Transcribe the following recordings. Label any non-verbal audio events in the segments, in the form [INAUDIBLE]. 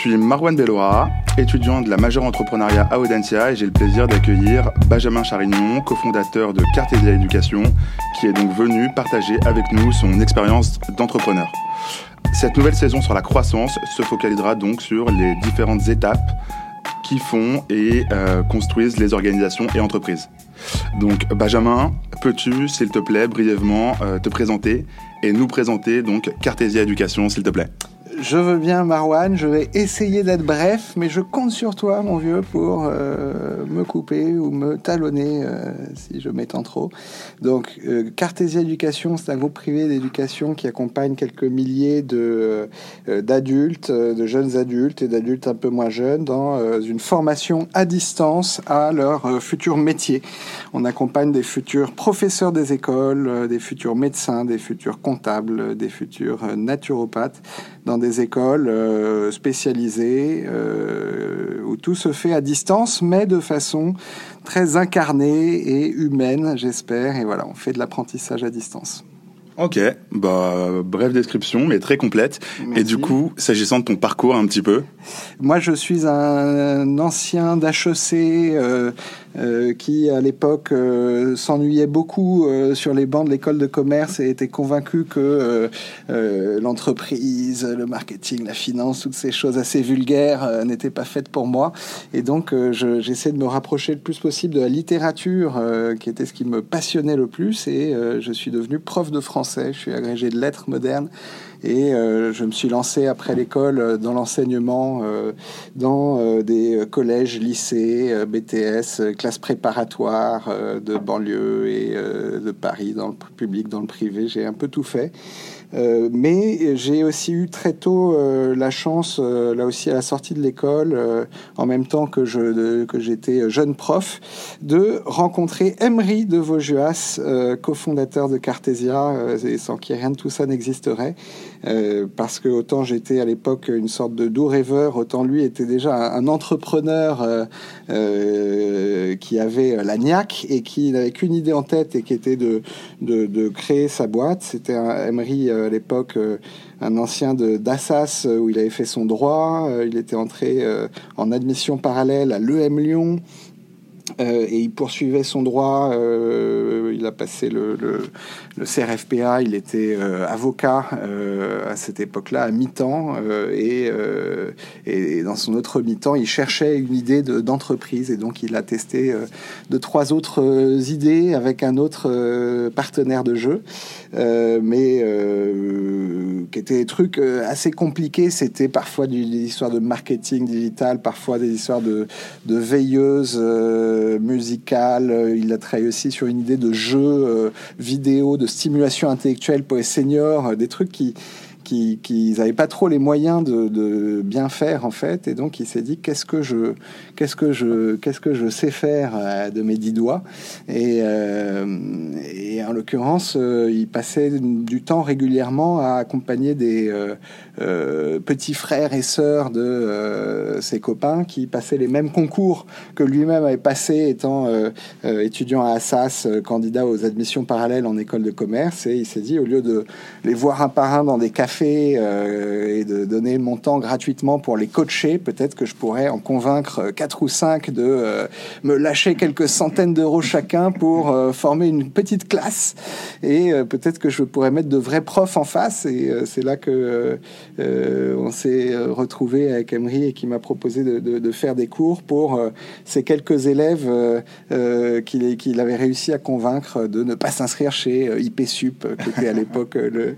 suis Marwan Bellora, étudiant de la majeure entrepreneuriat à Audencia et j'ai le plaisir d'accueillir Benjamin Charignon, cofondateur de Cartesia Éducation, qui est donc venu partager avec nous son expérience d'entrepreneur. Cette nouvelle saison sur la croissance se focalisera donc sur les différentes étapes qui font et euh, construisent les organisations et entreprises. Donc Benjamin, peux-tu, s'il te plaît, brièvement euh, te présenter et nous présenter donc Cartesia Éducation, s'il te plaît? Je veux bien, Marwan. Je vais essayer d'être bref, mais je compte sur toi, mon vieux, pour euh, me couper ou me talonner euh, si je m'étends trop. Donc, euh, Cartésia Éducation, c'est un groupe privé d'éducation qui accompagne quelques milliers de d'adultes, de jeunes adultes et d'adultes un peu moins jeunes dans une formation à distance à leur futur métier. On accompagne des futurs professeurs des écoles, des futurs médecins, des futurs comptables, des futurs naturopathes dans des écoles euh, spécialisées euh, où tout se fait à distance, mais de façon très incarnée et humaine, j'espère. Et voilà, on fait de l'apprentissage à distance. Ok, bah brève description, mais très complète. Et du coup, s'agissant de ton parcours un petit peu? Moi, je suis un ancien d'HEC euh, euh, qui, à l'époque, euh, s'ennuyait beaucoup euh, sur les bancs de l'école de commerce et était convaincu que l'entreprise, le marketing, la finance, toutes ces choses assez vulgaires n'étaient pas faites pour moi. Et donc, j'essaie de me rapprocher le plus possible de la littérature, qui était ce qui me passionnait le plus. Et je suis devenu prof de français. Je suis agrégé de lettres modernes et euh, je me suis lancé après l'école euh, dans l'enseignement, euh, dans des collèges, lycées, BTS, classes préparatoires de banlieue et de Paris, dans le public, dans le privé. J'ai un peu tout fait. Euh, mais j'ai aussi eu très tôt euh, la chance, euh, là aussi à la sortie de l'école, en même temps que je que j'étais jeune prof, de rencontrer Emery de Vaujuas, cofondateur de Cartesia, sans qui rien de tout ça n'existerait. parce que autant j'étais à l'époque une sorte de doux rêveur, autant lui était déjà un, entrepreneur qui avait la niaque et qui n'avait qu'une idée en tête et qui était de, de, de créer sa boîte. C'était Emery à l'époque euh, un ancien d'Assas euh, où il avait fait son droit. Euh, il était entré en admission parallèle à l'EM Lyon. Et il poursuivait son droit. il a passé le, CRFPA, il était euh, avocat euh, à cette époque-là, à mi-temps, euh, et, dans son autre mi-temps, il cherchait une idée d'entreprise, et donc il a testé deux, trois autres idées avec un autre partenaire de jeu, mais qui étaient des trucs assez compliqués. C'était parfois des histoires de marketing digital, parfois des histoires de veilleuses musicales. Il a travaillé aussi sur une idée de jeu vidéo, de stimulation intellectuelle pour les seniors, euh, des trucs qui, qui n'avaient pas trop les moyens de, bien faire en fait. Et donc il s'est dit qu'est-ce que je qu'est-ce que je qu'est-ce que je sais faire euh, de mes dix doigts? Et, euh, en l'occurrence il passait du temps régulièrement à accompagner des petits frères et sœurs de ses copains qui passaient les mêmes concours que lui-même avait passé étant étudiant à Assas candidat aux admissions parallèles en école de commerce. Et il s'est dit au lieu de les voir un par un dans des cafés euh, et de donner mon temps gratuitement pour les coacher, peut-être que je pourrais en convaincre quatre ou cinq de euh, me lâcher quelques centaines d'euros chacun pour euh, former une petite classe. Et peut-être que je pourrais mettre de vrais profs en face. Et c'est là que on s'est retrouvé avec Emery et qui m'a proposé de, faire des cours pour ces quelques élèves qu'il avait réussi à convaincre de ne pas s'inscrire chez IPSUP, qui était à l'époque le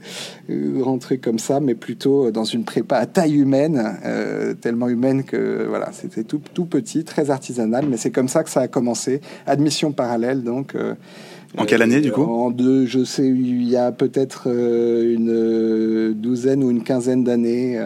grand truc comme ça, mais plutôt dans une prépa à taille humaine, euh, tellement humaine que voilà, c'était tout, tout petit, très artisanal, mais c'est comme ça que ça a commencé. Admission parallèle, donc. Euh, en quelle année, du coup En deux, je sais, il y a peut-être euh, une euh, douzaine ou une quinzaine d'années,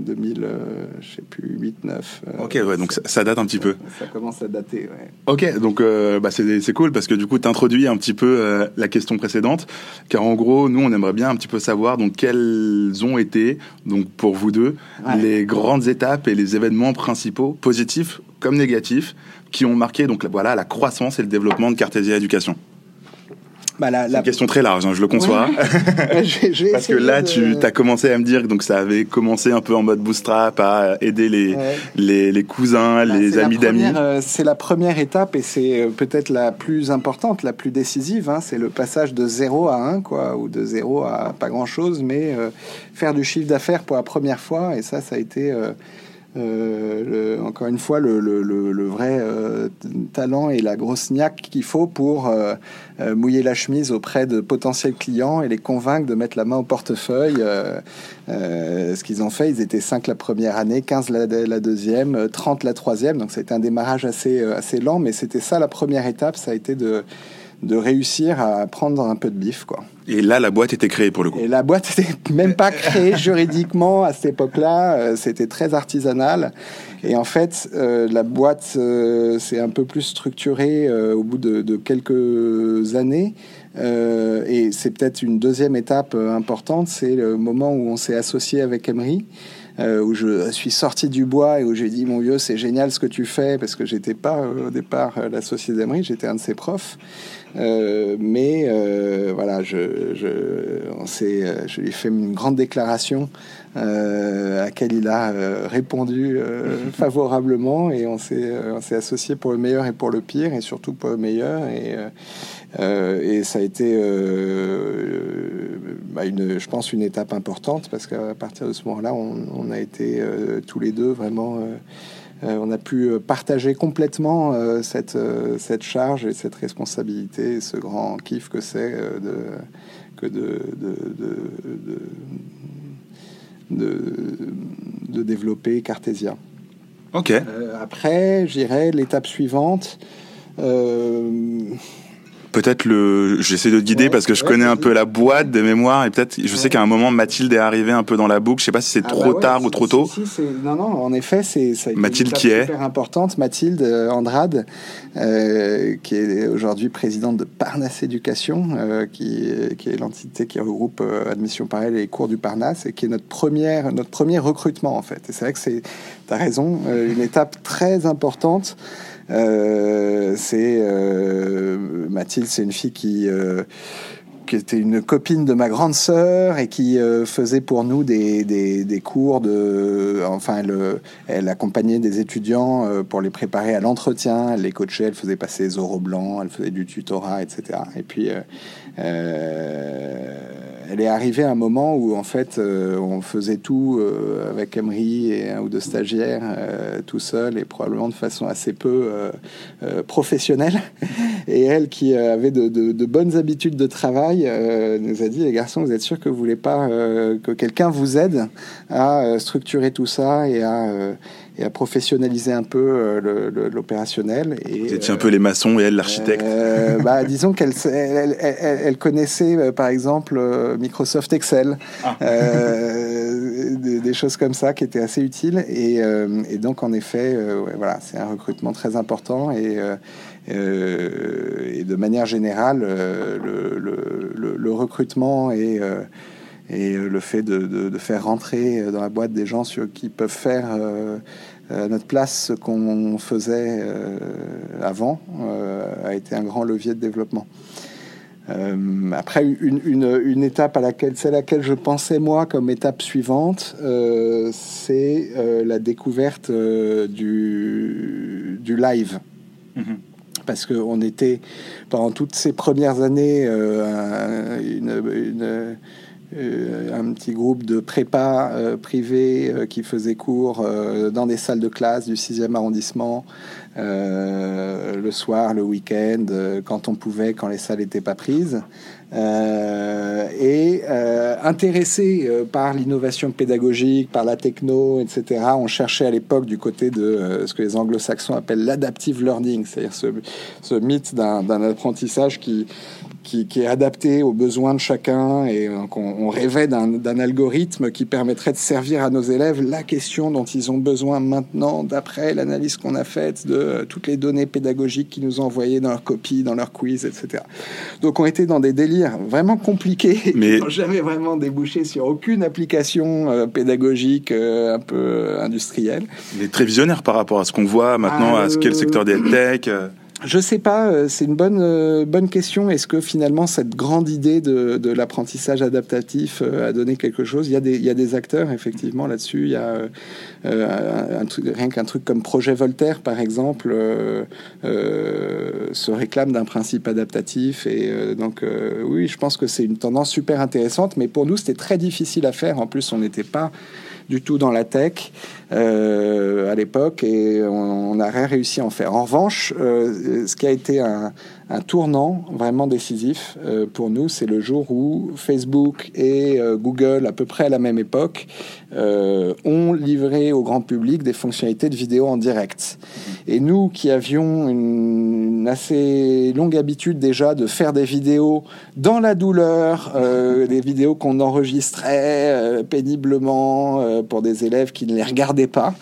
2000, euh, je sais plus, 8, 9. ok, ouais, donc ça, date un petit peu. Ça commence à dater, ouais. Ok, donc bah, c'est cool parce que du coup, tu introduis un petit peu la question précédente, car en gros, nous, on aimerait bien un petit peu savoir donc quelles ont été, donc pour vous deux, les grandes étapes et les événements principaux, positifs comme négatifs, qui ont marqué donc voilà la croissance et le développement de Cartesia Éducation. Bah, c'est une question très large, hein, je le conçois. [LAUGHS] Parce que là, tu as commencé à me dire que donc ça avait commencé un peu en mode bootstrap à aider les, les, les, cousins, bah, les amis d'amis. Euh, c'est la première étape et c'est euh, peut-être la plus importante, la plus décisive. Hein. c'est le passage de 0 à 1, quoi, ou de 0 à pas grand-chose, mais euh, faire du chiffre d'affaires pour la première fois. Et ça, ça a été... Euh, encore une fois, le, le, vrai euh, talent et la grosse niaque qu'il faut pour euh, mouiller la chemise auprès de potentiels clients et les convaincre de mettre la main au portefeuille. ce qu'ils ont fait, ils étaient 5 la première année, 15 la, la deuxième, 30 la troisième. Donc, ça a été un démarrage assez, assez lent, mais c'était ça la première étape. Ça a été de de réussir à prendre un peu de bif, quoi. Et là, la boîte était créée pour le coup. Et la boîte n'était même pas créée [LAUGHS] juridiquement à cette époque-là. Euh, c'était très artisanal. Et en fait, euh, la boîte euh, s'est un peu plus structurée au bout de, quelques années. et c'est peut-être une deuxième étape importante. C'est le moment où on s'est associé avec Emery. où je suis sorti du bois et où j'ai dit mon vieux c'est génial ce que tu fais parce que j'étais pas au départ l'associé d'Emery j'étais un de ses profs euh, mais euh, voilà, je, je, on euh, je lui ai fait une grande déclaration à laquelle il a répondu [LAUGHS] favorablement et on s'est, on s'est associé pour le meilleur et pour le pire et surtout pour le meilleur et, et ça a été, bah une, je pense, une étape importante parce qu'à partir de ce moment-là, on, on a été tous les deux vraiment on a pu euh, partager complètement euh, cette, cette charge et cette responsabilité, ce grand kiff que c'est de, que de, de, de, développer Cartésia. Ok. après, j'irai l'étape suivante peut-être le, j'essaie de te guider parce que je connais un peu la boîte des mémoires et peut-être, je sais qu'à un moment Mathilde est arrivée un peu dans la boucle. Je sais pas si c'est ah trop bah tard ou trop tôt. non, non, en effet, c'est Mathilde qui est super importante. Mathilde euh, Andrade, euh, qui est aujourd'hui présidente de Parnasse Éducation, euh, qui, qui est l'entité qui regroupe Admission Parallèle et les cours du Parnasse et qui est notre première, notre premier recrutement en fait. Et c'est vrai que c'est, as raison, une étape très importante. Euh, c'est euh, Mathilde, c'est une fille qui euh, était une copine de ma grande sœur et qui faisait pour nous des, cours de... Enfin, elle, accompagnait des étudiants pour les préparer à l'entretien, elle les coachait, elle faisait passer oraux blancs, elle faisait du tutorat, etc. Et puis, euh, elle est arrivée à un moment où en fait euh, on faisait tout euh, avec Emery et un ou deux stagiaires tout seul et probablement de façon assez peu professionnelle. [LAUGHS] Et elle qui avait de, de, bonnes habitudes de travail nous a dit les garçons vous êtes sûrs que vous voulez pas que quelqu'un vous aide à structurer tout ça et à et à professionnaliser un peu euh, l'opérationnel. Vous étiez un peu les maçons et elle l'architecte. Euh, bah, [LAUGHS] disons qu'elle elle, elle, connaissait euh, par exemple Microsoft Excel, ah. des, choses comme ça qui étaient assez utiles. Et, et donc en effet, voilà, c'est un recrutement très important et et de manière générale, le, le, le, recrutement et, et le fait de, de, faire rentrer dans la boîte des gens sur, qui peuvent faire euh, à notre place ce qu'on faisait euh, avant euh, a été un grand levier de développement. après, une, une, une, étape à laquelle, c'est laquelle je pensais moi comme étape suivante, c'est la découverte du, du live. Mm-hmm. parce qu'on était pendant toutes ces premières années une, une, euh, un petit groupe de prépa euh, privé euh, qui faisait cours dans des salles de classe du 6e arrondissement le soir, le week-end, quand on pouvait, quand les salles n'étaient pas prises. et intéressé par l'innovation pédagogique, par la techno, etc., on cherchait à l'époque du côté de ce que les anglo-saxons appellent l'adaptive learning, c'est-à-dire ce, ce mythe d'un apprentissage qui, qui, est adapté aux besoins de chacun et on, rêvait d'un algorithme qui permettrait de servir à nos élèves la question dont ils ont besoin maintenant d'après l'analyse qu'on a faite de euh, toutes les données pédagogiques qu'ils nous ont envoyées dans leurs copies, dans leurs quiz, etc. Donc on était dans des délires vraiment compliqués mais qui n'ont jamais vraiment débouché sur aucune application euh, pédagogique euh, un peu industrielle. Mais très visionnaire par rapport à ce qu'on voit maintenant, à ce qu'est le secteur des tech. Je sais pas, euh, c'est une bonne, euh, bonne question. Est-ce que finalement cette grande idée de, de l'apprentissage adaptatif euh, a donné quelque chose? Il y, a des, il y a des acteurs effectivement là-dessus. Il y a euh, un, truc, rien qu'un truc comme Projet Voltaire par exemple euh, se réclame d'un principe adaptatif. Et donc oui, je pense que c'est une tendance super intéressante. Mais pour nous, c'était très difficile à faire. En plus, on n'était pas du tout dans la tech euh, à l'époque et on, a rien réussi à en faire. En revanche, euh, ce qui a été un, tournant vraiment décisif euh, pour nous, c'est le jour où Facebook et euh, Google, à peu près à la même époque, euh, ont livré au grand public des fonctionnalités de vidéo en direct. Et nous qui avions une, une assez longue habitude déjà de faire des vidéos dans la douleur, euh, des vidéos qu'on enregistrait euh, péniblement euh, pour des élèves qui ne les regardaient pas,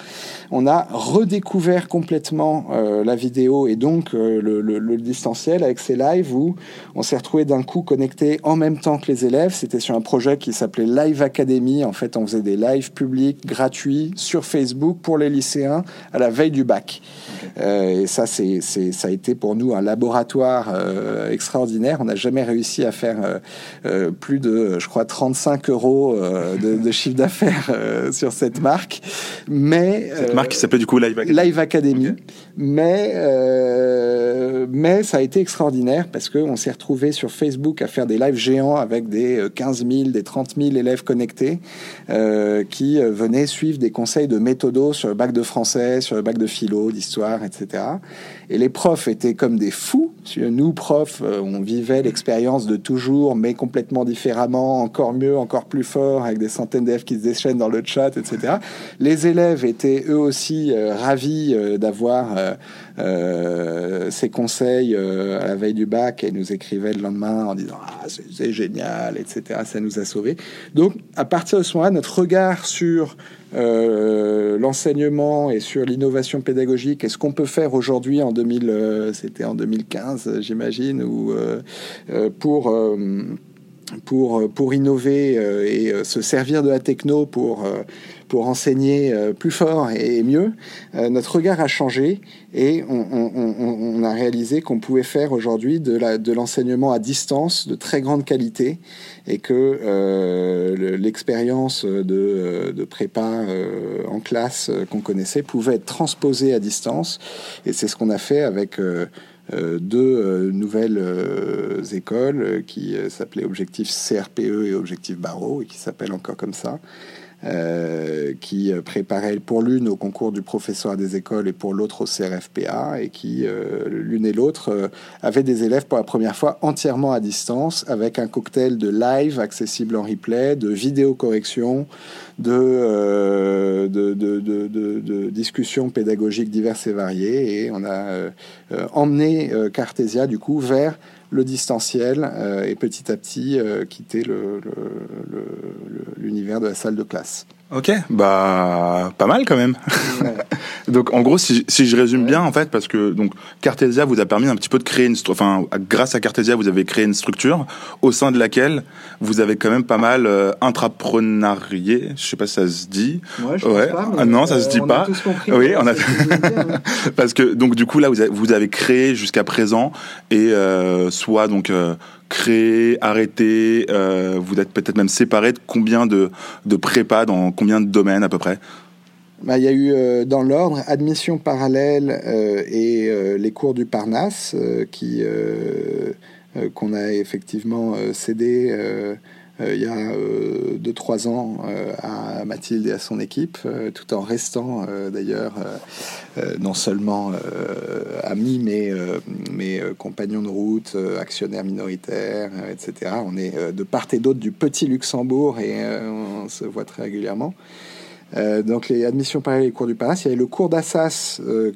on a redécouvert complètement euh, la vidéo et donc euh, le, le, le, distanciel avec ces lives où on s'est retrouvé d'un coup connecté en même temps que les élèves. C'était sur un projet qui s'appelait Live Academy. En fait, on faisait des lives publics gratuits sur Facebook pour les lycéens à la veille du bac. Euh, et ça, c'est, ça a été pour nous un laboratoire extraordinaire. On n'a jamais réussi à faire plus de, je crois, 35 euros de, de, chiffre d'affaires sur cette marque. Mais cette marque qui s'appelait du coup Live Academy. Live Academy. Okay. Mais mais ça a été extraordinaire parce que on s'est retrouvé sur Facebook à faire des lives géants avec des 15 000, des 30 000 élèves connectés qui venaient suivre des conseils de méthodos sur le bac de français, sur le bac de philo, d'histoire, etc. Et les profs étaient comme des fous. Nous, profs, on vivait l'expérience de toujours, mais complètement différemment, encore mieux, encore plus fort, avec des centaines d'élèves qui se déchaînent dans le chat, etc. Les élèves étaient eux aussi euh, ravis euh, d'avoir euh, euh, conseils à la veille du bac et nous écrivaient le lendemain en disant ah c'est génial, etc. Ça nous a sauvés. Donc à partir de ce moment-là, notre regard sur l'enseignement et sur l'innovation pédagogique et ce qu'on peut faire aujourd'hui en 2000, euh, c'était en 2015, j'imagine, ou pour pour pour innover et se servir de la techno pour pour enseigner plus fort et mieux, notre regard a changé et on, a réalisé qu'on pouvait faire aujourd'hui de l'enseignement à distance de très grande qualité et que euh, l'expérience de, prépa euh, en classe qu'on connaissait pouvait être transposée à distance. Et c'est ce qu'on a fait avec euh, deux nouvelles écoles qui s'appelaient Objectif CRPE et Objectif Barreau et qui s'appellent encore comme ça. Euh, qui préparait pour l'une au concours du professeur des écoles et pour l'autre au CRFPA, et qui, euh, l'une et l'autre, euh, avaient des élèves pour la première fois entièrement à distance, avec un cocktail de live accessible en replay, de vidéo correction, de, de, de, de, discussions pédagogiques diverses et variées, et on a emmené Cartesia, du coup, vers le distanciel euh, et petit à petit euh, quitter l'univers de la salle de classe. Ok, bah pas mal quand même. Ouais. [LAUGHS] donc en gros, si, si je résume ouais. bien en fait, parce que donc Cartesia vous a permis un petit peu de créer une, enfin grâce à Cartesia vous avez créé une structure au sein de laquelle vous avez quand même pas mal euh, intrapreneurié. Je sais pas si ça se dit. Ouais, je ouais. Pas, ah, non, ça se dit on pas. A tous compris, oui, on a. [LAUGHS] parce que donc du coup là vous avez, vous avez créé jusqu'à présent et euh, soit donc euh, créé, arrêté, euh, vous êtes peut-être même séparé de combien de, de prépa dans combien de domaines à peu près? Bah, il y a eu euh, dans l'ordre admission parallèle euh, et les cours du Parnasse qui qu'on a effectivement cédé il y a euh, deux trois ans euh, à Mathilde et à son équipe, euh, tout en restant d'ailleurs non seulement amis mais mais compagnons de route, actionnaires minoritaires, etc. On est de part et d'autre du petit Luxembourg et on se voit très régulièrement. Euh, donc les admissions parallèles et cours du Paras. Il y a le cours d'Assas euh,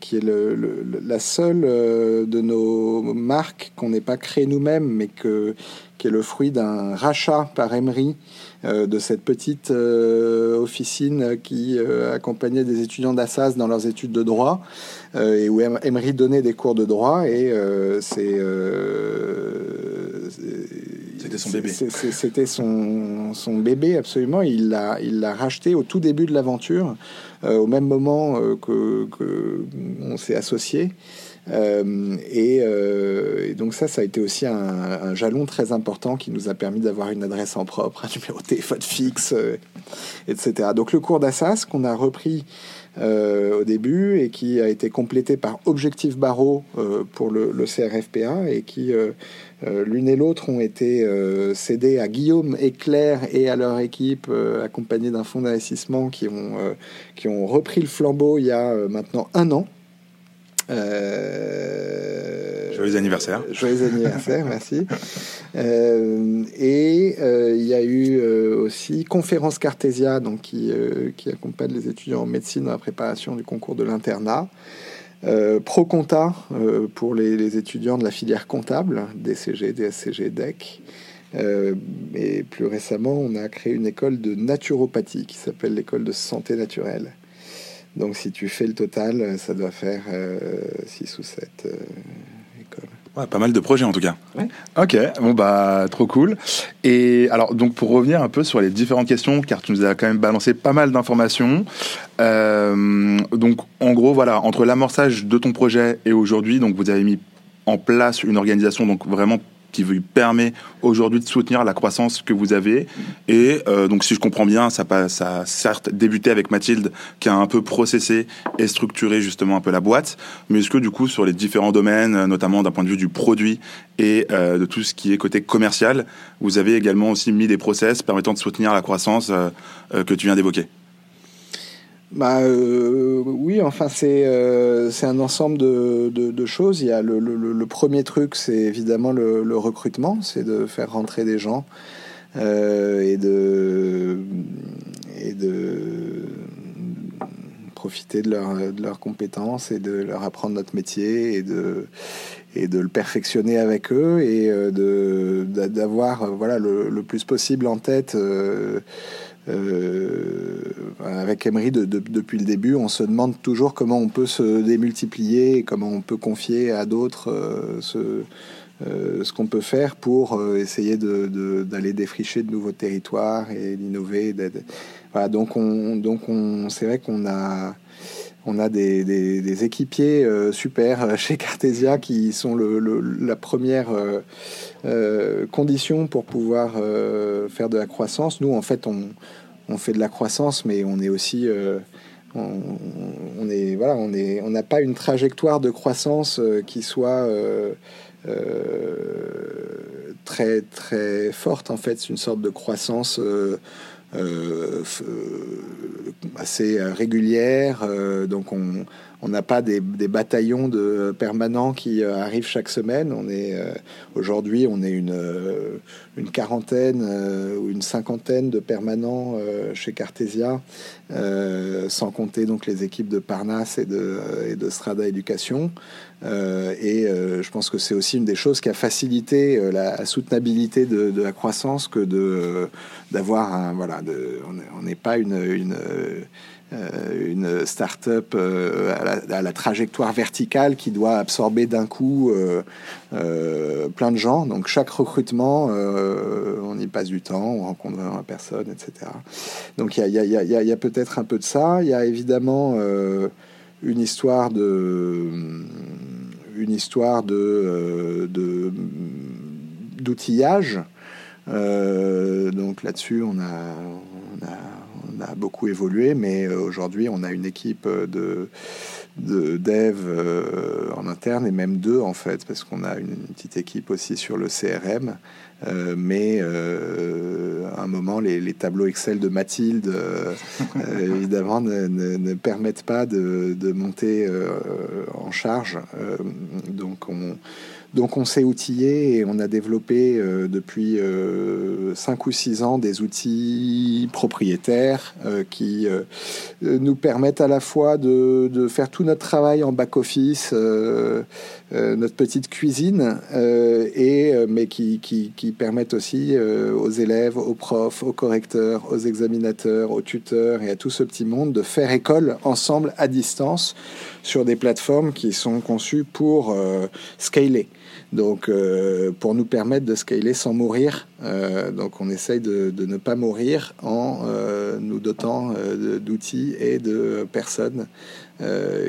qui est la seule euh, de nos marques qu'on n'ait pas créé nous-mêmes, mais que, qui est le fruit d'un rachat par Emery euh, de cette petite euh, officine qui accompagnait des étudiants d'Assas dans leurs études de droit et où Emery donnait des cours de droit et c'est c'était son bébé. C'était son, son, bébé, absolument. Il l'a il racheté au tout début de l'aventure, euh, au même moment euh, que, que on s'est associé. Et, donc ça, ça a été aussi un, jalon très important qui nous a permis d'avoir une adresse en propre, un numéro de téléphone fixe, etc. Donc le cours d'Assas qu'on a repris au début et qui a été complété par Objectif Barreau pour le, CRFPA et qui euh, l'une et l'autre ont été euh, cédées à Guillaume et Claire et à leur équipe, euh, accompagnés d'un fonds d'investissement qui, ont qui ont repris le flambeau il y a maintenant un an. Joyeux anniversaire. Joyeux anniversaire, [LAUGHS] merci. et il y a eu aussi Conférence Cartésia, donc qui, qui accompagne les étudiants en médecine dans la préparation du concours de l'internat. Euh, Proconta euh, pour les, étudiants de la filière comptable, DCG, DSCG, DEC. Euh, et plus récemment, on a créé une école de naturopathie qui s'appelle l'école de santé naturelle. Donc si tu fais le total, ça doit faire 6 ou 7 pas mal de projets en tout cas. Ok, bon bah trop cool. Et alors donc pour revenir un peu sur les différentes questions, car tu nous as quand même balancé pas mal d'informations. Euh, donc en gros voilà, entre l'amorçage de ton projet et aujourd'hui, donc vous avez mis en place une organisation donc vraiment qui vous permet aujourd'hui de soutenir la croissance que vous avez. Et euh, donc, si je comprends bien, ça, a certes débuté avec Mathilde, qui a un peu processé et structuré justement un peu la boîte. Mais est-ce que du coup, sur les différents domaines, notamment d'un point de vue du produit et euh, de tout ce qui est côté commercial, vous avez également aussi mis des process permettant de soutenir la croissance euh, que tu viens d'évoquer? Bah, euh, oui, enfin c'est euh, un ensemble de, de, choses. Il y a le, le, premier truc, c'est évidemment le, recrutement, c'est de faire rentrer des gens euh, et de et de profiter de, leur, de leurs compétences et de leur apprendre notre métier et de et de le perfectionner avec eux et d'avoir voilà le, plus possible en tête euh, avec Emery, depuis le début, on se demande toujours comment on peut se démultiplier, comment on peut confier à d'autres euh, ce, euh, ce qu'on peut faire pour essayer d'aller défricher de nouveaux territoires et d'innover. Donc on, donc on, c'est vrai qu'on a on a des, équipiers super chez Cartesia qui sont la première condition pour pouvoir faire de la croissance. Nous, en fait, on, fait de la croissance, mais on est aussi euh, on, est voilà, on est, on n'a pas une trajectoire de croissance euh, qui soit euh, très très forte en fait. C'est une sorte de croissance assez régulière. donc on n'a pas des, bataillons de permanents qui euh, arrivent chaque semaine. On est euh, aujourd'hui, on est une, euh, une quarantaine ou une cinquantaine de permanents chez Cartesia, sans compter donc les équipes de Parnasse et de, et de Strada Éducation. Et je pense que c'est aussi une des choses qui a facilité la, soutenabilité de, la croissance que de d'avoir un voilà, de, on n'est pas une, une euh, une start-up euh, à, la, trajectoire verticale qui doit absorber d'un coup euh, plein de gens. Donc chaque recrutement, on y passe du temps, on rencontre vraiment personne, etc. Donc il y y a peut-être un peu de ça. Il y a évidemment une histoire de une histoire de d'outillage. donc là-dessus, on a, a beaucoup évolué, mais euh, aujourd'hui, on a une équipe euh, de, de dev euh, en interne et même deux en fait, parce qu'on a une petite équipe aussi sur le CRM. mais à un moment, les, tableaux Excel de Mathilde, [LAUGHS] évidemment, ne, permettent pas de, de monter en charge. donc, on, donc on s'est outillé et on a développé euh, depuis euh, 5 ou 6 ans des outils propriétaires euh, qui nous permettent à la fois de, faire tout notre travail en back-office, notre petite cuisine, et, mais qui, qui, qui permettent aussi aux élèves, aux profs, aux correcteurs, aux examinateurs, aux tuteurs et à tout ce petit monde de faire école ensemble à distance sur des plateformes qui sont conçues pour scaler. Donc, euh, pour nous permettre de scaler sans mourir. Euh, donc, on essaye de, ne pas mourir en euh, nous dotant d'outils et de personnes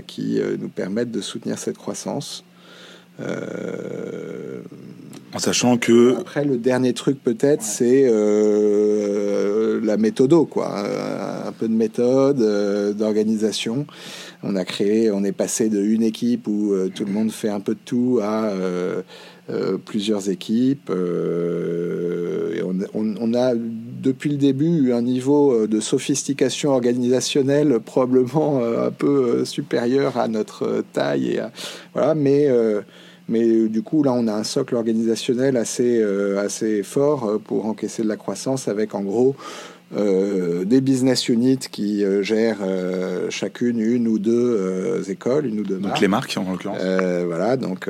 qui nous permettent de soutenir cette croissance. en sachant que. Après, le dernier truc, peut-être, c'est la méthodo, quoi. Un peu de méthode, d'organisation. On a créé, on est passé de une équipe où euh, tout le monde fait un peu de tout à plusieurs équipes. et on, a, depuis le début, eu un niveau de sophistication organisationnelle probablement un peu supérieur à notre taille. Et voilà, mais mais euh, du coup, là, on a un socle organisationnel assez, euh, assez fort euh, pour encaisser de la croissance avec en gros des business units qui gèrent chacune une ou deux écoles, une ou deux marques. Donc les marques en l'occurrence. voilà, donc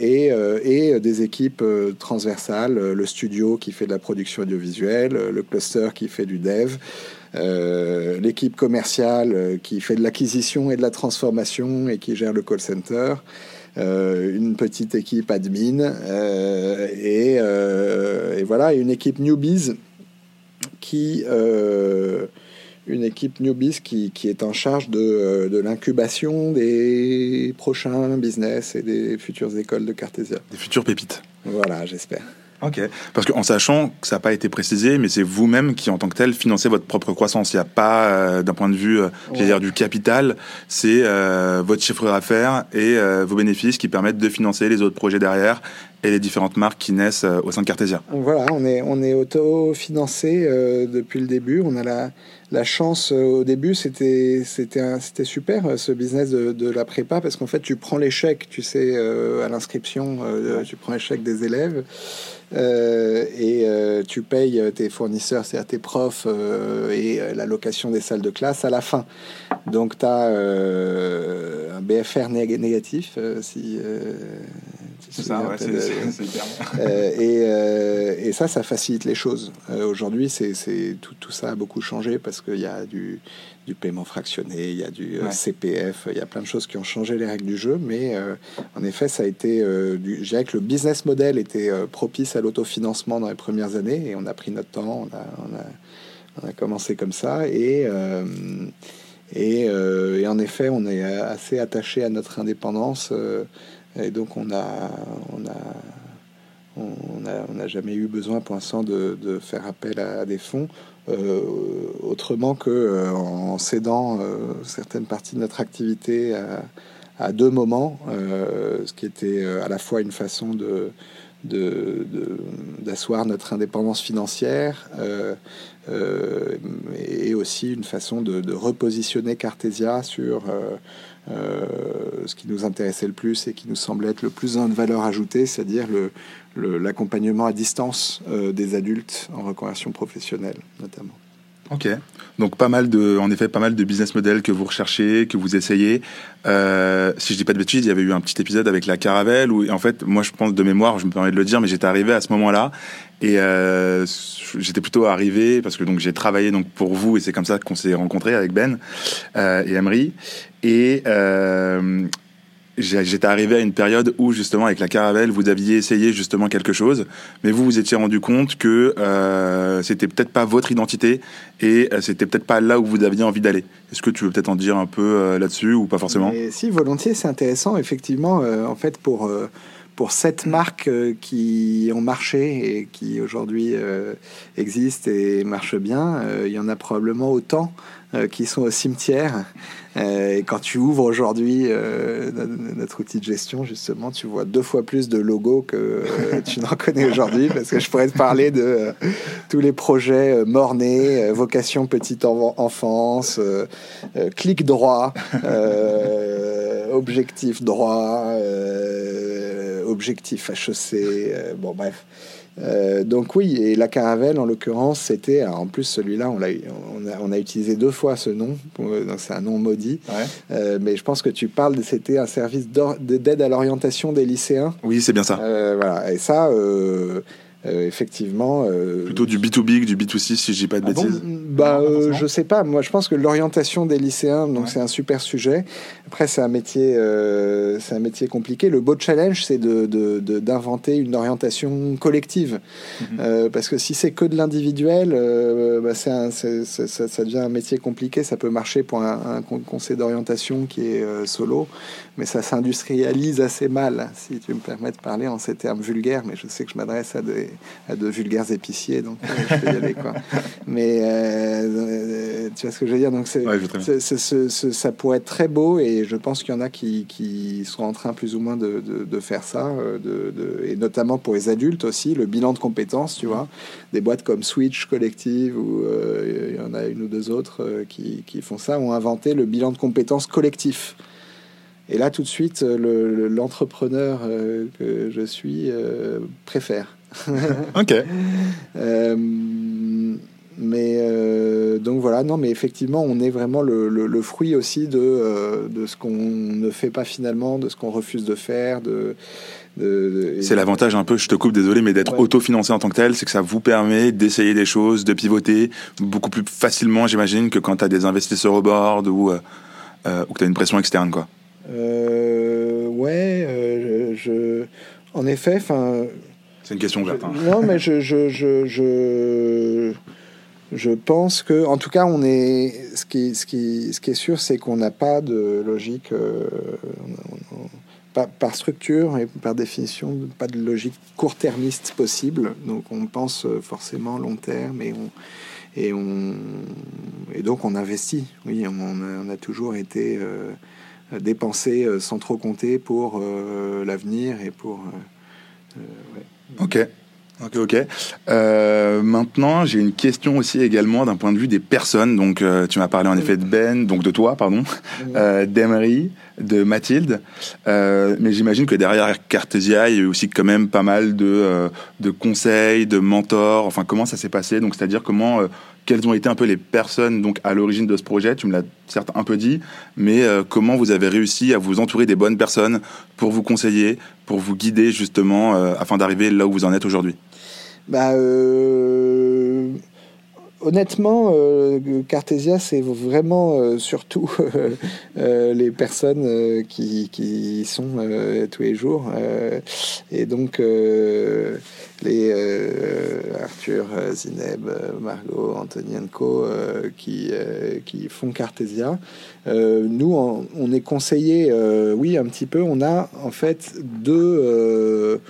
et, et, des équipes transversales, le studio qui fait de la production audiovisuelle, le cluster qui fait du dev. l'équipe commerciale qui fait de l'acquisition et de la transformation et qui gère le call center, euh, une petite équipe admin euh, et, euh, et, voilà, une équipe newbies qui une équipe newbies qui, qui, est en charge de, de l'incubation des prochains business et des futures écoles de Cartesia. Des futures pépites. Voilà, j'espère. Ok, parce qu'en sachant que ça n'a pas été précisé, mais c'est vous-même qui, en tant que tel, financez votre propre croissance. Il n'y a pas, euh, d'un point de vue, euh, dire, du capital, c'est euh, votre chiffre d'affaires et vos bénéfices qui permettent de financer les autres projets derrière et les différentes marques qui naissent au sein de Cartesia. Voilà, on est, on est autofinancé depuis le début. On a la, chance au début, c'était super ce business de, la prépa parce qu'en fait, tu prends l'échec, tu sais, à l'inscription, tu prends l'échec des élèves. Euh, et euh, tu payes tes fournisseurs, c'est-à-dire tes profs euh, et la location des salles de classe à la fin. Donc tu as un BFR négatif, si c'est ça, ouais, c'est hyper et, et, ça, ça facilite les choses. Aujourd'hui, c'est tout, tout, ça a beaucoup changé parce qu'il y a du, du paiement fractionné, il y a du euh, CPF, il y a plein de choses qui ont changé les règles du jeu, mais euh, en effet, ça a été, euh, du, je dirais que le business model était propice à l'autofinancement dans les premières années, et on a pris notre temps, on a, on a, on a commencé comme ça, et, et, et, en effet, on est assez attaché à notre indépendance, et donc on a, on a on n'a on jamais eu besoin pour l'instant de, de, faire appel à, des fonds. Euh, autrement que euh, en cédant euh, certaines parties de notre activité à, deux moments, ce qui était à la fois une façon de d'asseoir notre indépendance financière et aussi une façon de, repositionner Cartesia sur ce qui nous intéressait le plus et qui nous semblait être le plus en valeur ajoutée, c'est-à-dire l'accompagnement à distance euh, des adultes en reconversion professionnelle, notamment. Ok, donc pas mal de, en effet, pas mal de business models que vous recherchez, que vous essayez. Euh, si je dis pas de bêtises, il y avait eu un petit épisode avec la Caravelle où, en fait, moi, je pense de mémoire, je me permets de le dire, mais j'étais arrivé à ce moment-là et euh, j'étais plutôt arrivé parce que donc j'ai travaillé donc pour vous et c'est comme ça qu'on s'est rencontrés avec Ben et Emery et j'étais arrivé à une période où justement avec la caravelle vous aviez essayé justement quelque chose mais vous vous étiez rendu compte que euh, c'était peut-être pas votre identité et euh, c'était peut-être pas là où vous aviez envie d'aller. Est-ce que tu veux peut-être en dire un peu euh, là-dessus ou pas forcément? Si volontiers c'est intéressant effectivement euh, en fait pour pour sept marques qui ont marché et qui aujourd'hui existent et marchent bien il y en a probablement autant qui sont au cimetière. euh, et quand tu ouvres aujourd'hui euh, notre outil de gestion, justement, tu vois deux fois plus de logos que euh, tu n'en connais aujourd'hui, parce que je pourrais te parler de tous les projets mornés, vocation petite enfance, clic droit, objectif droit, objectif HEC, bon bref. Euh, donc oui, et la caravelle en l'occurrence, c'était en plus celui-là, on, a, on a utilisé deux fois ce nom, donc c'est un nom maudit. Euh, mais je pense que tu parles, c'était un service d'aide à l'orientation des lycéens. Oui, c'est bien ça. Euh, voilà, et ça. Euh, effectivement. Euh, Plutôt du B2B que du B2C, si je dis pas de ah bêtises. bah, euh, je sais pas. Moi, je pense que l'orientation des lycéens, donc c'est un super sujet. Après, c'est un métier, c'est un métier compliqué. Le beau challenge, c'est de, d'inventer une orientation collective, mhm. parce que si c'est que de l'individuel, bah, c'est ça, devient un métier compliqué. Ça peut marcher pour un, un conseil d'orientation qui est solo, mais ça s'industrialise assez mal, si tu me permets de parler en ces termes vulgaires. Mais je sais que je m'adresse à à de vulgaires épiciers, donc euh, je peux y aller. Quoi. [LAUGHS] Mais euh, euh, tu vois ce que je veux dire? Donc c'est, ça pourrait être très beau et je pense qu'il y en a qui, qui sont en train plus ou moins de, de, faire ça, de, et notamment pour les adultes aussi, le bilan de compétences, tu vois. Des boîtes comme Switch Collective, ou il y en a une ou deux autres qui, qui font ça, ont inventé le bilan de compétences collectif. Et là, tout de suite, l'entrepreneur que je suis préfère. [LAUGHS] ok. Euh, mais euh, donc voilà, non, mais effectivement, on est vraiment le, le, fruit aussi de, euh, de ce qu'on ne fait pas finalement, de ce qu'on refuse de faire. De, c'est l'avantage un peu, je te coupe, désolé, mais d'être autofinancé en tant que tel, c'est que ça vous permet d'essayer des choses, de pivoter beaucoup plus facilement, j'imagine, que quand tu as des investisseurs au board ou, ou que tu as une pression externe, quoi. Ouais, je, en effet, enfin c'est une question ouverte. Hein. Non, mais je, je, je, je, je, pense que, en tout cas, on est. Ce qui, ce qui, ce qui est sûr, c'est qu'on n'a pas de logique. Euh, par structure et par définition, pas de logique court-termiste possible. Donc on pense forcément long terme et on, et, on, et donc on investit. Oui, on, a, toujours été euh, dépensé euh, sans trop compter pour l'avenir et pour. Ouais. Ok. Ok, ok. Euh, maintenant, j'ai une question aussi également d'un point de vue des personnes. Donc, euh, tu m'as parlé en effet de Ben, donc de toi, pardon, euh, d'Emery, de Mathilde. Euh, mais j'imagine que derrière Cartesia, il y a eu aussi quand même pas mal de, euh, de conseils, de mentors. Enfin, comment ça s'est passé? Donc, c'est-à-dire comment quelles ont été un peu les personnes donc à l'origine de ce projet Tu me l'as certes un peu dit, mais euh, comment vous avez réussi à vous entourer des bonnes personnes pour vous conseiller, pour vous guider justement euh, afin d'arriver là où vous en êtes aujourd'hui? Bah, euh, Honnêtement, euh, Cartesia, c'est vraiment euh, surtout [LAUGHS] euh, les personnes qui, sont tous les jours. et donc, les Arthur, Zineb, Margot, Antonienko qui, qui font Cartesia. nous, on, on, est conseillé, oui, un petit peu. On a en fait deux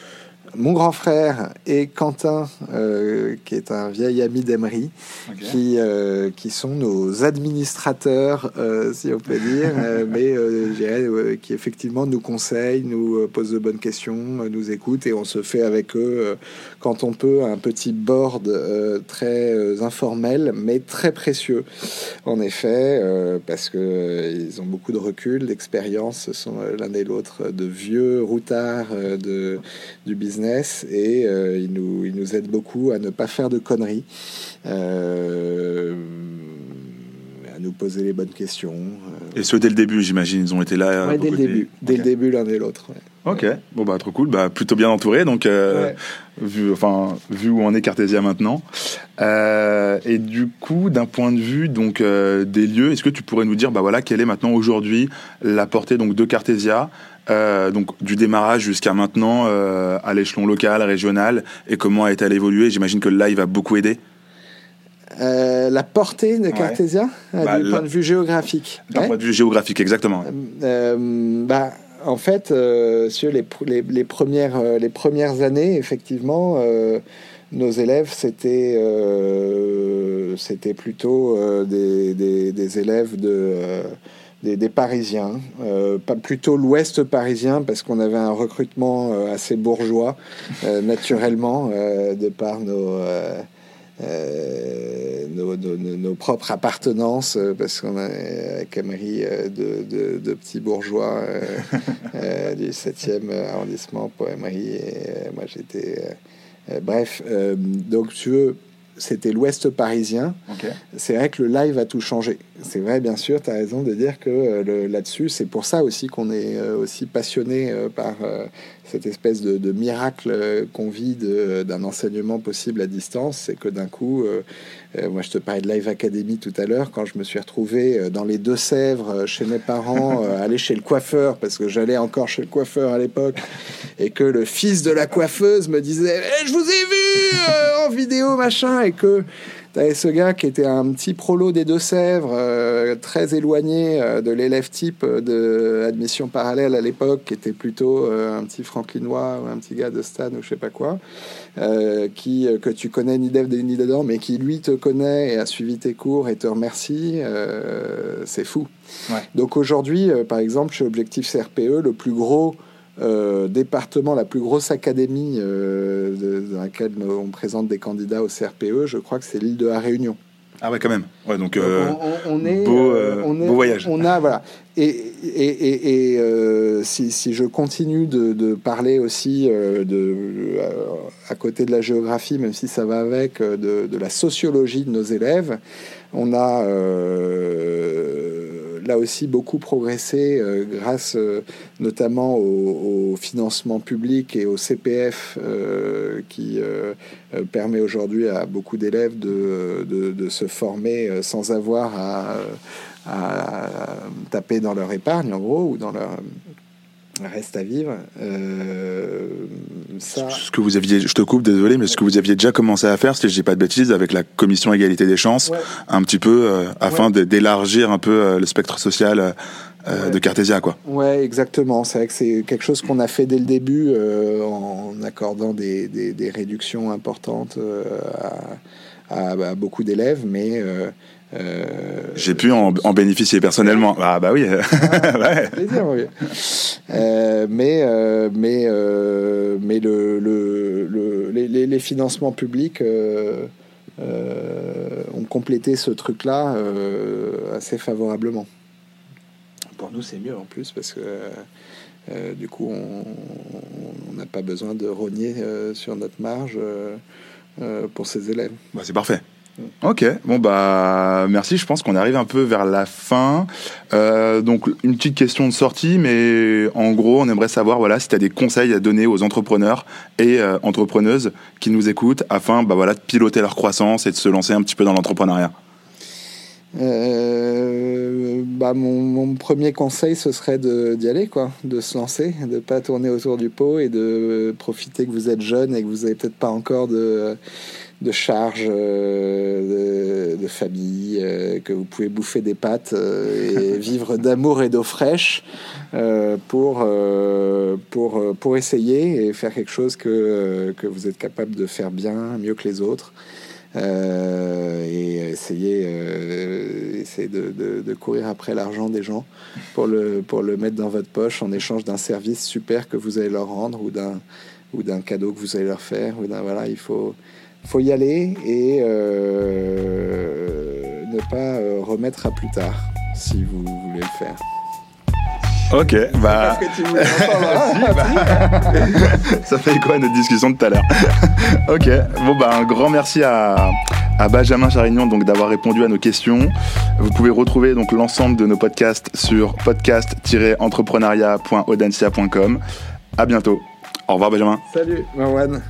mon grand frère et Quentin, euh, qui est un vieil ami d'Emery, qui, euh, qui sont nos administrateurs, euh, si on peut dire, [LAUGHS] mais qui effectivement nous conseillent, nous posent de bonnes questions, nous écoutent et on se fait avec eux, quand on peut, un petit board très informel, mais très précieux, en effet, parce qu'ils ont beaucoup de recul, d'expérience, ce sont l'un et l'autre de vieux routards de, du business et euh, il, nous, il nous aide beaucoup à ne pas faire de conneries, euh, à nous poser les bonnes questions. Euh. Et ce dès le début, j'imagine, ils ont été là. dès le début, dès le début l'un et l'autre. Ok, bon bah trop cool, bah plutôt bien entouré donc vu enfin vu où on est Cartésia maintenant. et du coup, d'un point de vue donc des lieux, est-ce que tu pourrais nous dire bah voilà quelle est maintenant aujourd'hui la portée donc de Cartésia euh, donc du démarrage jusqu'à maintenant euh, à l'échelon local, régional, et comment a-t-elle évolué J'imagine que là, il va beaucoup aider. Euh, la portée de Cartesia bah, du point de vue géographique. D'un point de vue géographique, exactement. bah, en fait, sur les, les, premières, les premières années, effectivement, nos élèves, c'était c'était plutôt des, des, des, élèves de des, Parisiens, euh, pas plutôt l'Ouest parisien parce qu'on avait un recrutement euh, assez bourgeois euh, naturellement de par nos nos, propres appartenances, parce qu'on a avec Emery de, de, petits bourgeois [LAUGHS] du 7e arrondissement pour Emery, et moi j'étais. bref, donc tu veux c'était l'Ouest parisien. C'est vrai que le live a tout changé. C'est vrai, bien sûr, tu as raison de dire que là-dessus, c'est pour ça aussi qu'on est aussi passionné par cette espèce de, miracle qu'on vit d'un enseignement possible à distance. C'est que d'un coup, moi je te parlais de Live Academy tout à l'heure, quand je me suis retrouvé dans les Deux-Sèvres chez mes parents, [LAUGHS] aller chez le coiffeur, parce que j'allais encore chez le coiffeur à l'époque, et que le fils de la coiffeuse me disait eh, Je vous ai vu en vidéo, machin, et que T'avais ce gars qui était un petit prolo des Deux-Sèvres, euh, très éloigné euh, de l'élève type de admission parallèle à l'époque, qui était plutôt euh, un petit franklinois ou un petit gars de Stan ou je sais pas quoi, qui, que tu connais ni d'Ève ni d'Adam, mais qui lui te connaît et a suivi tes cours et te remercie, c'est fou. Donc aujourd'hui, par exemple, chez Objectif CRPE, le plus gros euh, département, la plus grosse académie euh, dans laquelle on présente des candidats au CRPE, je crois que c'est l'île de la Réunion. Ah ouais, quand même. Ouais, donc, euh, on, est, beau, beau, voyage. On a voilà. Et, et, et, si, si, je continue de, de parler aussi de à côté de la géographie, même si ça va avec, de, de la sociologie de nos élèves, on a là aussi beaucoup progressé euh, grâce euh, notamment au, financement public et au CPF euh, qui permet aujourd'hui à beaucoup d'élèves de, de, se former sans avoir à, à, taper dans leur épargne en gros ou dans leur reste à vivre. Euh, ça... Ce que vous aviez, je te coupe, désolé, mais ce que vous aviez déjà commencé à faire, si je dis pas de bêtises, avec la commission égalité des chances, un petit peu euh, afin d'élargir un peu euh, le spectre social. de Cartésia, quoi. Ouais, exactement. C'est vrai que c'est quelque chose qu'on a fait dès le début en accordant des, des, réductions importantes à, à, beaucoup d'élèves, mais euh, J'ai pu en, bénéficier personnellement. Ah bah oui. [LAUGHS] plaisir, oui. Euh, mais euh, mais mais le, le, les, les, financements publics ont complété ce truc-là assez favorablement. Pour nous, c'est mieux en plus parce que du coup, on n'a pas besoin de rogner sur notre marge pour ces élèves. Bah, c'est parfait. Ok, bon bah merci. Je pense qu'on arrive un peu vers la fin. Euh, donc une petite question de sortie, mais en gros, on aimerait savoir voilà si tu as des conseils à donner aux entrepreneurs et euh, entrepreneuses qui nous écoutent afin bah voilà de piloter leur croissance et de se lancer un petit peu dans l'entrepreneuriat. Euh, bah mon, premier conseil ce serait d'y aller quoi, de se lancer, de pas tourner autour du pot et de profiter que vous êtes jeune et que vous avez peut-être pas encore de de charges euh, de, famille, euh, que vous pouvez bouffer des pâtes euh, et [LAUGHS] vivre d'amour et d'eau fraîche pour, pour, pour essayer et faire quelque chose que, que vous êtes capable de faire bien, mieux que les autres. et essayer, essayer de, de, de, courir après l'argent des gens pour le, pour le mettre dans votre poche en échange d'un service super que vous allez leur rendre ou d'un ou d'un cadeau que vous allez leur faire ou d'un voilà il faut faut y aller et euh, ne pas euh, remettre à plus tard si vous voulez le faire. Ok, bah. [LAUGHS] [LAUGHS] Ça fait quoi notre discussion de tout à l'heure? [LAUGHS] Ok, bon bah un grand merci à, à Benjamin Charignon donc d'avoir répondu à nos questions. Vous pouvez retrouver donc l'ensemble de nos podcasts sur podcast-entrepreneuriat.audencia.com. À bientôt. Au revoir Benjamin. Salut Marwan.